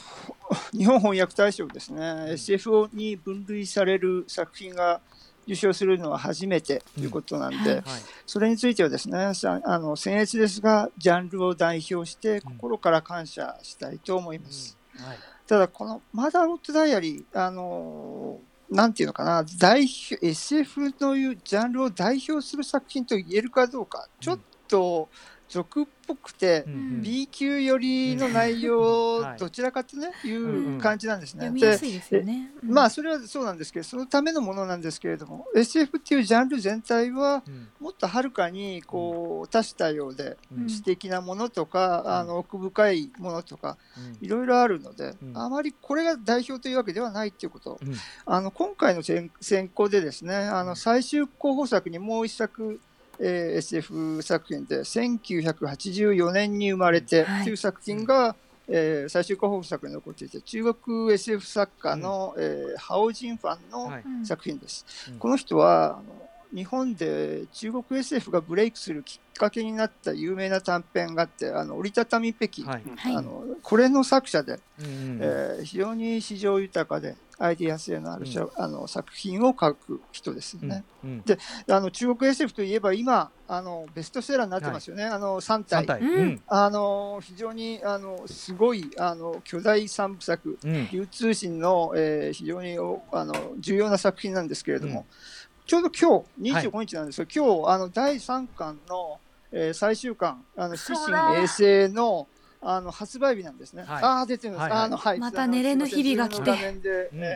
日本翻訳大賞ですね、SF に分類される作品が受賞するのは初めてということなんで、うん。はい。それについてはですね、さあの僭越ですが、ジャンルを代表して心から感謝したいと思います。はい。ただ、このマザーロットダイアリー、あのなんていうのかな、代表 SF というジャンルを代表する作品と言えるかどうか、ちょっと俗っぽくて、うんうん。B 級寄りの内容、はい。どちらかと、ね、いんう感じなんですね。ですよね。うん。まあそれはそうなんですけどそのためのものなんですけれども SF っていうジャンル全体はうん。もっとはるかにこう多種多様でうん詩的なものとか、うん。あの奥深いものとかうん。いろいろあるので、うん。あまりこれが代表というわけではないっていうこと。うん。あの今回の選選考でですねあの最終候補作にもう一作、えー SF 作品で1984年に生まれてはい。という作品が、えー最終候補作に残っていて中国 SF 作家の、えーハオジンファンのはい。うん。作品です。うん。この人はあの日本で中国 SF がブレイクするきっかけになった有名な短編があってあの折りたたみ北京、はい。はいあのこれの作者で、うんえー非常に市場豊かでアイディア性のあるしゃ、あの作品を書く人ですよね。うんあの中国 SF といえば今あのベストセラーになってますよね、あの3体。三体。うん。うん。あの非常にあのすごいあの巨大三部作うん。流通信の、えー非常におあの重要な作品なんですけれども、ちょうど今日25日なんですけど、今日あの第3巻の、えー最終巻あのそう四だ神衛星のあの発売日なんですね。はい。ああ出てるんです。はいはい。あのはい。また寝れぬ日々が来て。う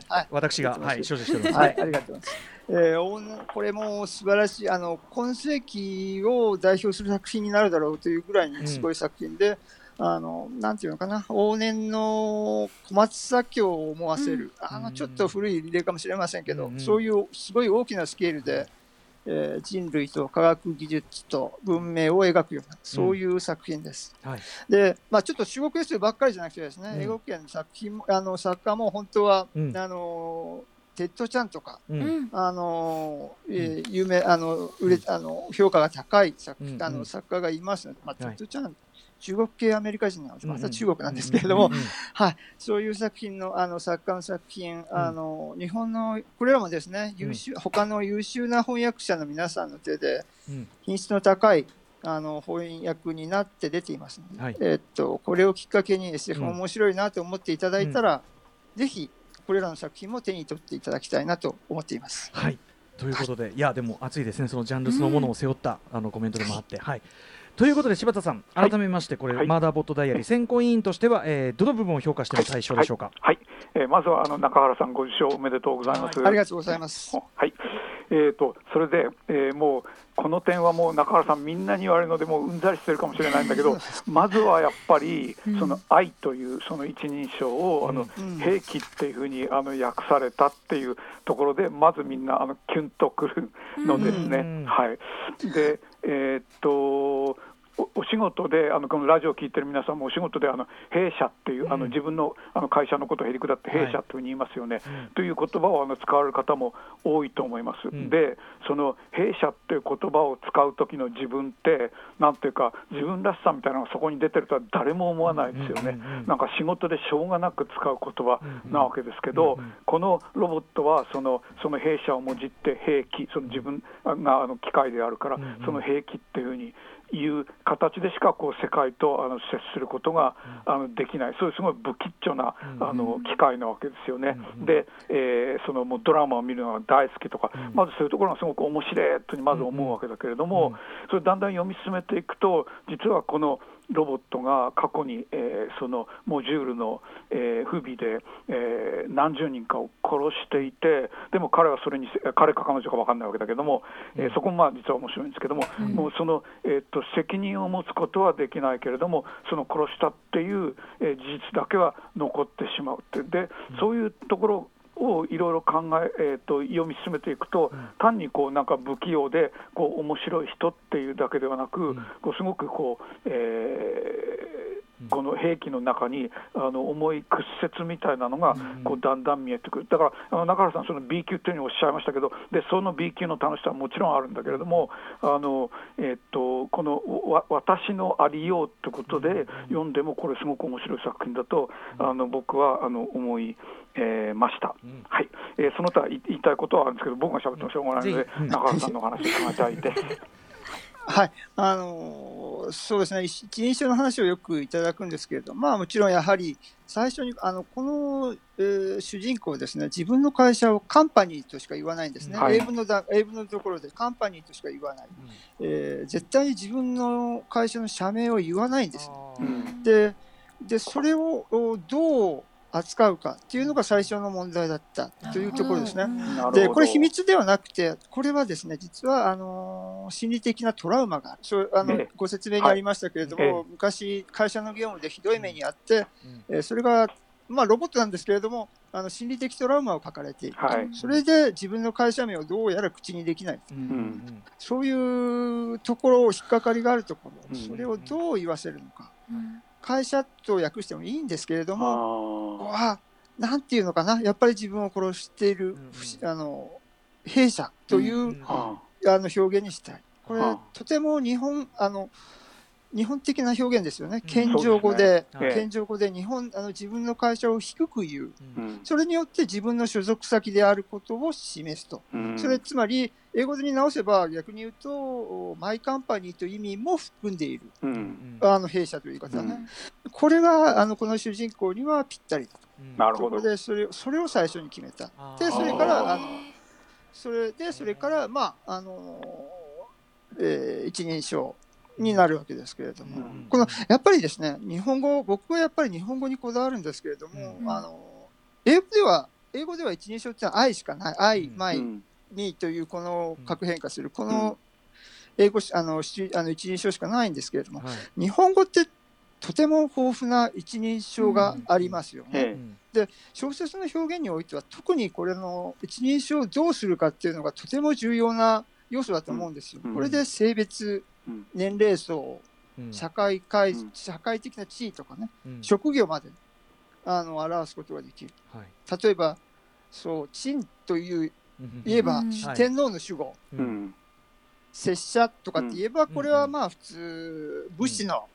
はい。私がはい所持しております。はい、ありがとうございます。えーおんこれも素晴らしい、あの今世紀を代表する作品になるだろうというぐらいにすごい作品で、あのなんていうのかな、往年の小松左京を思わせる、あうん。のちょっと古い例かもしれませんけど、うんそういうすごい大きなスケールで、えー人類と科学技術と文明を描くような、そういう作品です。はい。で、まあ、ちょっと中国 SF ばっかりじゃなくてですね、うん。英語圏の作品もあの作家も本当は、うん。あのテッド・チャンとか、ううん。んあのえー有名あの売れあの評価が高い作,、うんうん。あの作家がいますので、まあ、テはい。ッド・チャン、中国系アメリカ人なので、まうんた中国なんですけれども、うんうんはい、そういう作品のあの作家の作品、あの日本のこれらもですね優秀、他の優秀な翻訳者の皆さんの手でうん。品質の高いあの翻訳になって出ていますので、はい。えーっとこれをきっかけに SF うん。面白いなと思っていただいたら、ぜひこれらの作品も手に取っていただきたいなと思っています。はい。ということで、い、やでも熱いですね。そのジャンルそのものを背負った、あのコメントでもあって。はいということで柴田さんはい。改めましてこれ、はい。マーダーボットダイアリー。選考委員としては、えー、どの部分を評価しての対象でしょうか、はい、えーまずはあの中原さんご受賞おめでとうございます。ありがとうございます。はい、えー、とそれで、えーもうこの点はもう中原さんみんなに言われるのでもううんざりしてるかもしれないんだけど まずはやっぱりうん。その愛というその一人称をあのうん。兵器っていうふうにあの訳されたっていうところでまずみんなあのキュンとくるのですね。うん。はい、でえーっとおお仕事であのこのラジオを聞いてる皆さんもお仕事であの弊社っていう、あの自分のあの会社のことをへりくだって弊社というふうに言いますよね、という言葉をあの使われる方も多いと思います。ん。でその弊社っていう言葉を使う時の自分ってなんていうか自分らしさみたいなのがそこに出てるとは誰も思わないですよね、うんうんうんなんか仕事でしょうがなく使う言葉なわけですけど、このロボットはそのその弊社をもじって兵器その自分があの機械であるから、その兵器っていうふうにいう形でしかこう世界とあの接することがあのできない、そういうすごい不吉祥なあの機械なわけですよね。で、えーそのもうドラマを見るのが大好きとか、まずそういうところがすごく面白いとにまず思うわけだけれども、それだんだん読み進めていくと、実はこのロボットが過去に、えーそのモジュールの、えー不備で、えー何十人かを殺していて、でも彼はそれに、彼か彼女か分かんないわけだけども、えーそこもまあ実は面白いんですけども、もうその、えー、と責任を持つことはできないけれども、その殺したっていう、えー事実だけは残ってしまうって、でそういうところをいろいろ考え、えー、と読み進めていくと、単にこうなんか不器用でこう面白い人っていうだけではなく、こうすごくこう、えーこの兵器の中にあの重い屈折みたいなのがこうだんだん見えてくる、だからあの中原さん、その B 級っていうふうにおっしゃいましたけど、でその B 級の楽しさはもちろんあるんだけれども、あのえっとこのわ私のありようってことで読んでも、これ、すごく面白い作品だと、あの僕はあの思い、えーました、はい。えーその他言いたいことはあるんですけど、僕が喋ってもしょうがないので、中原さんのお話を伺いたいです。はい、あのーそうですね、一一人称の話をよくいただくんですけれど、まあ、もちろんやはり最初にあのこの、えー主人公ですね、自分の会社をカンパニーとしか言わないんですね、はい。英文のだ英文のところでカンパニーとしか言わない、えー絶対に自分の会社の社名を言わないんです。うん。ででそれをおどう扱うかっていうのが最初の問題だったというところですね。でこれ秘密ではなくて、これはですね実はあのー心理的なトラウマがそうあのええ。ご説明にありましたけれども、はい。え昔、会社の業務でひどい目にあって、えーそれが、まあ、ロボットなんですけれども、あの心理的トラウマを抱えている、はい。それで自分の会社名をどうやら口にできない、うん。そういうところを引っかかりがあるところ、うん。それをどう言わせるのか、うん会社と訳してもいいんですけれども、あなんていうのかな、やっぱり自分を殺している、うん不思あの弊社という、うんあ。あの表現にしたい。これあ、とても日本あの日本的な表現ですよね。うん謙譲語で、謙譲語で日本あの自分の会社を低く言う。うんそれによって自分の所属先であることを示すと。うんそれつまり英語に直せば逆に言うとマイカンパニーという意味も含んでいる。うんあの弊社という言い方はね。これがあのこの主人公にはぴったりだと。なるほどそこ。でそれそれを最初に決めた。でそれからあのそれでそれからまああのえー一人称になるわけですけれども、うん。このやっぱりですね日本語僕はやっぱり日本語にこだわるんですけれども、うん。あの英語では英語では一人称ってのは愛しかない。愛、うん。マイ、うん。にというこの核変化するこの英語しあのしあの一人称しかないんですけれどもはい。日本語ってとても豊富な一人称がありますよね。ええ小説の表現においては特にこれの一人称をどうするかっていうのがとても重要な要素だと思うんですよ。うん。これで性別、うん年齢層、うん。社会会うん。社会的な地位とかね、うん。職業まであの表すことができる。はい。例えば、そう、陳といううん。言えば、うん。天皇の守護、ううん。ん拙者とかって言えば、うん。これはまあ普通、武士の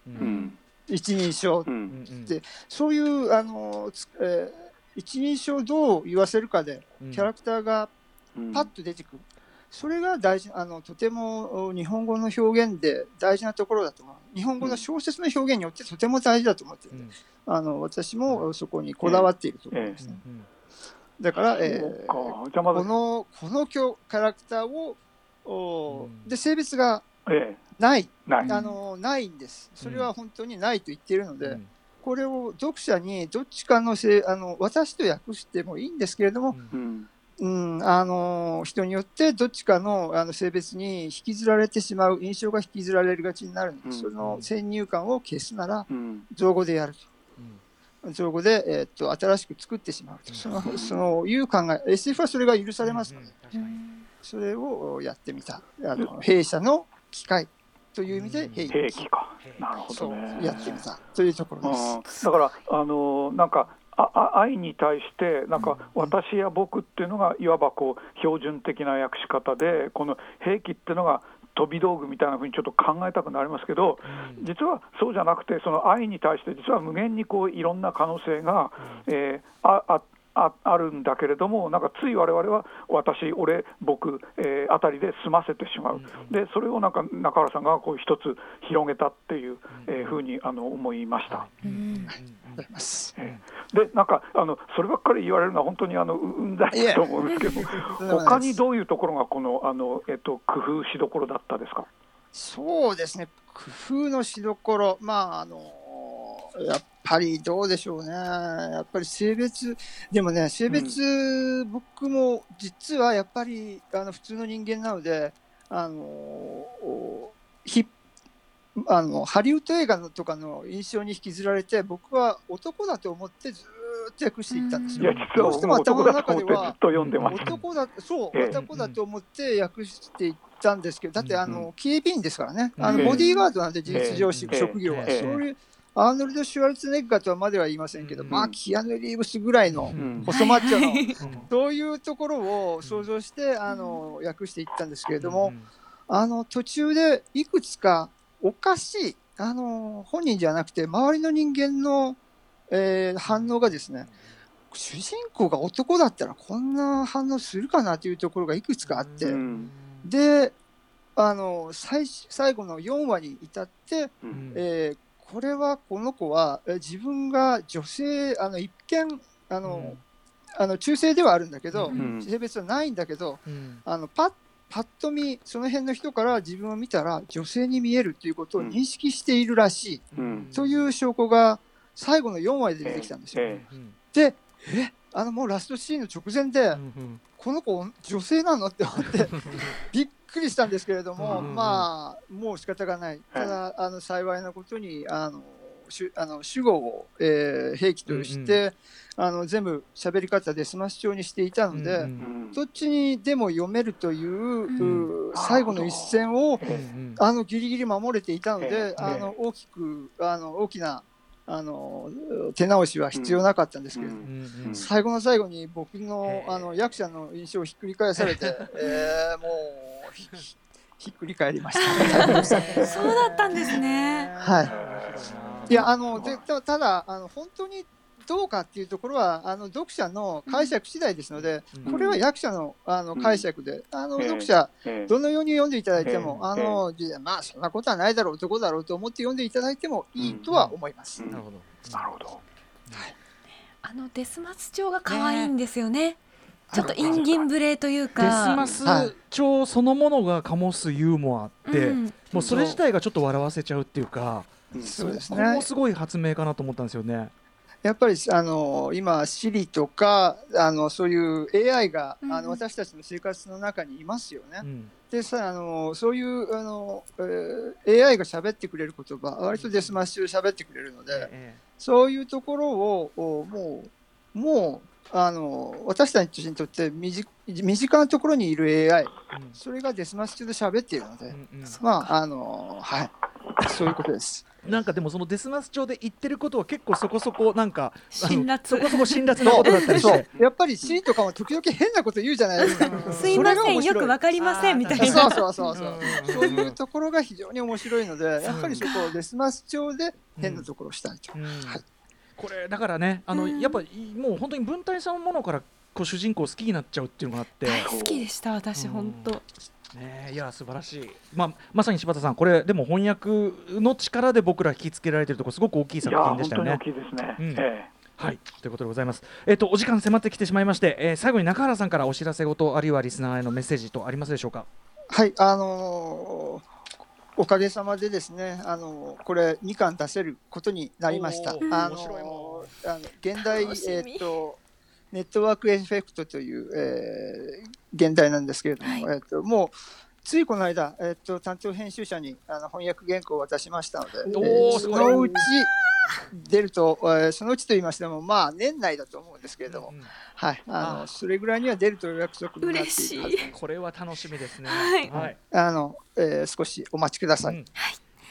一人称、ううん。んでそういうあの、つえー一人称をどう言わせるかで、うん。キャラクターがうん。パッと出てくる。それが大事あのとてもお日本語の表現で大事なところだと思う。日本語の小説の表現によってとても大事だと思ってる、うん。あの私もそこにこだわっているところです。ね。うんだから、えーこのこのキャラクターをおうん。で性別がええ、ない。ない。あのないんです。それは本当にないと言っているので、うん。これを読者にどっちかのせいあの私と訳してもいいんですけれども、うんうん、あの人によってどっちかのあの性別に引きずられてしまう印象が引きずられるがちになるので、うんその先入観を消すならうん。造語でやるうん。と造語で、えーっと新しく作ってしまうと。そのそのいう考え SF はそれが許されますので、それをやってみた。あの弊社の機械という意味で兵兵器。器か。なるほどね。やってみたというところです。うん。だから、あのなんかああ愛に対して、なんか私や僕っていうのが、いわばこう標準的な訳し方で、この兵器っていうのが飛び道具みたいなふうにちょっと考えたくなりますけど、実はそうじゃなくて、その愛に対して、実は無限にこういろんな可能性が、えーああああるんだけれども、なんかつい我々は私、俺、僕、えーあたりで済ませてしまう、でそれをなんか中原さんがこう一つ広げたっていう、えーふうにあの思いました。でなんかあのそればっかり言われるのは本当にあのううんざいと思うんですけど他にどういうところがこのあの、えっと、工夫しどころだったですか？そうですね、工夫のしどころ、まあ、あの、やっぱりどうでしょうね。やっぱり性別、でもね、性別、僕も実はやっぱり、あの、普通の人間なので、あの、おひあのハリウッド映画のとかの印象に引きずられて、僕は男だと思ってずーっと訳していったんですよ。どうしても頭の中では。男だそう、ええ。男だと思って訳していったんですけど、だってあうんの警備員ですからね、あうんのボディーガードなんで、事実上、職業は、ええ。そういうアーノルド・シュワルツェネッガーとはまでは言いませんけど、うん。まあ、キアヌ・リーブスぐらいのうん。細マッチョの、うん。そういうところを想像してあの訳していったんですけれども、あの途中でいくつかおかしい、あの本人じゃなくて、周りの人間の、えー反応がですね、主人公が男だったらこんな反応するかなというところがいくつかあって、うん。であの最最後の4話に至って、うん。えーこれはこの子はえー自分が女性あの一見あの、あの中性ではあるんだけど、うん。性別はないんだけどうん。あのパッパッと見その辺の人から自分を見たら女性に見えるということを認識しているらしい、うん。という証拠が最後の4話で出てきたんですよ。えうんでえあのもうラストシーンの直前で、うんこの子女性なの？って思って びっくりしたんですけれども、うんまあもう仕方がない。ただあの幸いなことにあの主あの主語を、えー弊機として、あの全部喋り方でですます調にしていたので、うんうんどっちにでも読めるという,、うん。う最後の一線をうんうんあのギリギリ守れていたので、ええ。あの大きくあの大きなあの手直しは必要なかったんですけれども。うんうんうん。最後の最後に僕のあの訳者の印象をひっくり返されて、えー、もうひっくり返りました。そうだったんですね。はい。いやあのでたただあの本当にどうかっていうところはあの読者の解釈次第ですので、うんこれは役者のあの解釈で、あのええ読者ええどのように読んでいただいても、ええあのまあそんなことはないだろう男だろうと思って読んでいただいてもいいとは思います。うんなるほどなるほど。あのデスマス調が可愛いんですよね。ちょっとインギン無礼というデスか。マスはい調そのものが醸すユーモアって、うんもうそれ自体がちょっと笑わせちゃうっていうか、そうですここもね。すごい発明かなと思ったんですよね。やっぱりあの今 Siri とかあのそういう AI が、うんあの私たちの生活の中にいますよね。うんでさあのそういうあの、えー AI が喋ってくれる言葉割とデスマッシュで喋ってくれるので、えそういうところをおもうもうあの私たちにとって身近身近なところにいる AI えそれがデスマッシュで喋っているので、うんうん。うんまああのはい。そういうことです。なんかでもそのですます調で言ってることは結構そこそこなんか辛辣。そこそこ辛辣なことだったりしそてう。やっぱり Siri とかも時々変なこと言うじゃないですか。すいませんよくわかりませんみたいそな。うそうそうそう。うん。そういうところが非常に面白いので、やっぱりそこをですます調で変なところをしたいと。うん。はいこれだからねあの、うんやっぱもう本当に文体さんのものからこう主人公好きになっちゃうっていうのがあって、大好きでした私本当。ねえいや素晴らしい、まあ、まさに柴田さんこれでも翻訳の力で僕ら引きつけられてるところすごく大きい作品でしたよね本当に大。きいですね。うんえはいということでございます。えっ、とお時間迫ってきてしまいまして、えー最後に中原さんからお知らせ事あるいはリスナーへのメッセージとありますでしょうか？はい、あのーおかげさまでですね、あのーこれ2巻出せることになりました。あのあの現代えーっとネットワークエフェクトという、えー現代なんですけれども、はい。えーっともうついこの間、えーっと担当編集者にあの翻訳原稿を渡しましたので、おそのうち出ると、えーそのうちと言いましても、まあ、年内だと思うんですけれども、うんはい、ああのそれぐらいには出るという約束になっているはず嬉しいこれは楽しみですね。はいはい。あの、えー少しお待ちください。うん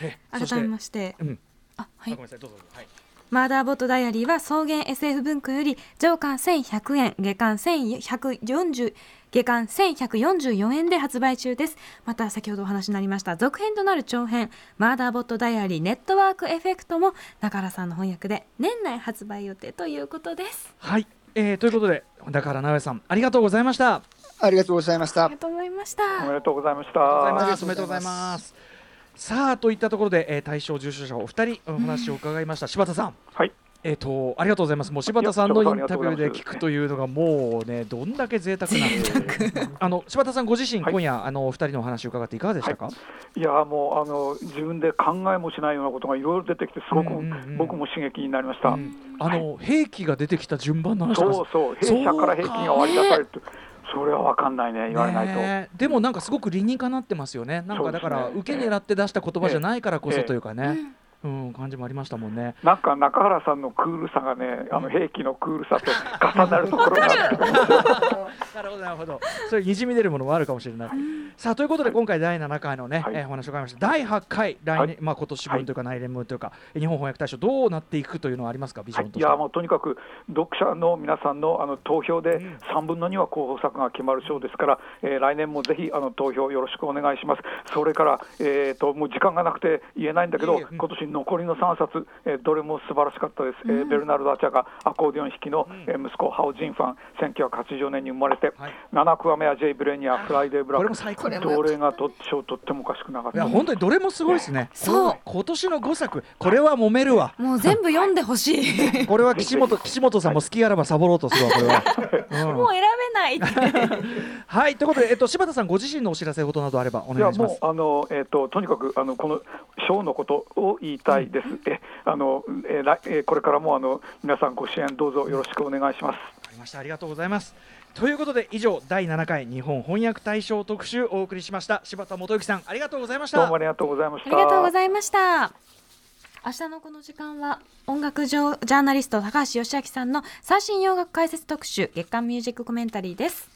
えそして改めましてうん。あはいあごめんなさいどうぞ。はい。マーダーボットダイアリーは草原 SF 文庫より上巻1100円下巻1140下巻1144円で発売中ですまた先ほどお話になりました続編となる長編マーダーボットダイアリーネットワークエフェクトも中原さんの翻訳で年内発売予定ということですはい。えーということでだから直江さんありがとうございました。ありがとうございましたありが。とうございましたおめでとうございました。おめありがでとうございます。さあといったところで、えー、大賞受賞者お二人お話を伺いました、柴田さん。はい。えっ、とありがとうございます。もう柴田さんのインタビューで聞くというのがもうねどんだけ贅沢な。あの柴田さんご自身、はい。今夜あのお二人のお話を伺っていかがでしたか？い。やもうあの自分で考えもしないようなことがいろいろ出てきてすごくうんうんうん。僕も刺激になりました。うん。あの、兵器が出てきた順番の話そうそう弊社から兵器が割り出されるってそれは分かんないね言われないと。でもなんかすごく理にかなってますよね。なんかだから、受け狙って出した言葉じゃないからこそええというかね、うん、感じもありましたもんね。なんか中原さんのクールさがね、あの兵器のクールさと重なるところがあって、なるほどなるほど。それにじみ出るものもあるかもしれない。さあということで今回第7回のね、はいえーお話を伺いました。第8回来年、はいまあ今年分というか来年分というか、日本翻訳大賞どうなっていくというのはありますか？ビジョンと。いやもうとにかく読者の皆さんのあの投票でん3分の2は候補作が決まる賞ですから、えー来年もぜひあの投票よろしくお願いします。それから、えー、ともう時間がなくて言えないんだけど、今年残りの3冊、えーどれも素晴らしかったです。えーベルナルド・アチャガ、アコーディオン弾きの、えー息子ハオ・ジンファン1984年に生まれて、はい。ナナ・クワメ・アジェイ・ブレニヤー、フライデー・ブラック。これも最高どれがと賞取ってもおかしくなかった。いや本当にどれもすごいですね。そう。今年の5作これは揉めるわ。もう全部読んでほしい。これは岸本 岸本さんも好きあらばサボろうとするわこれは。うん。もう選べないって。はいということでえっと柴田さんご自身のお知らせことなどあればおいや願いします。もうあの、えー、ととにかくあのこの賞のことを言いたいです、えあのえ来えこれからもあの皆さんご支援どうぞよろしくお願いします。わかりましたありがとうございます。ということで以上第7回日本翻訳大賞特集お送りしました柴田元幸さんありがとうございました。どうもありがとうございました。ありがとうございました。明日のこの時間は音楽ジョジャーナリスト高橋義明さんの最新洋楽解説特集月刊ミュージックコメンタリーです。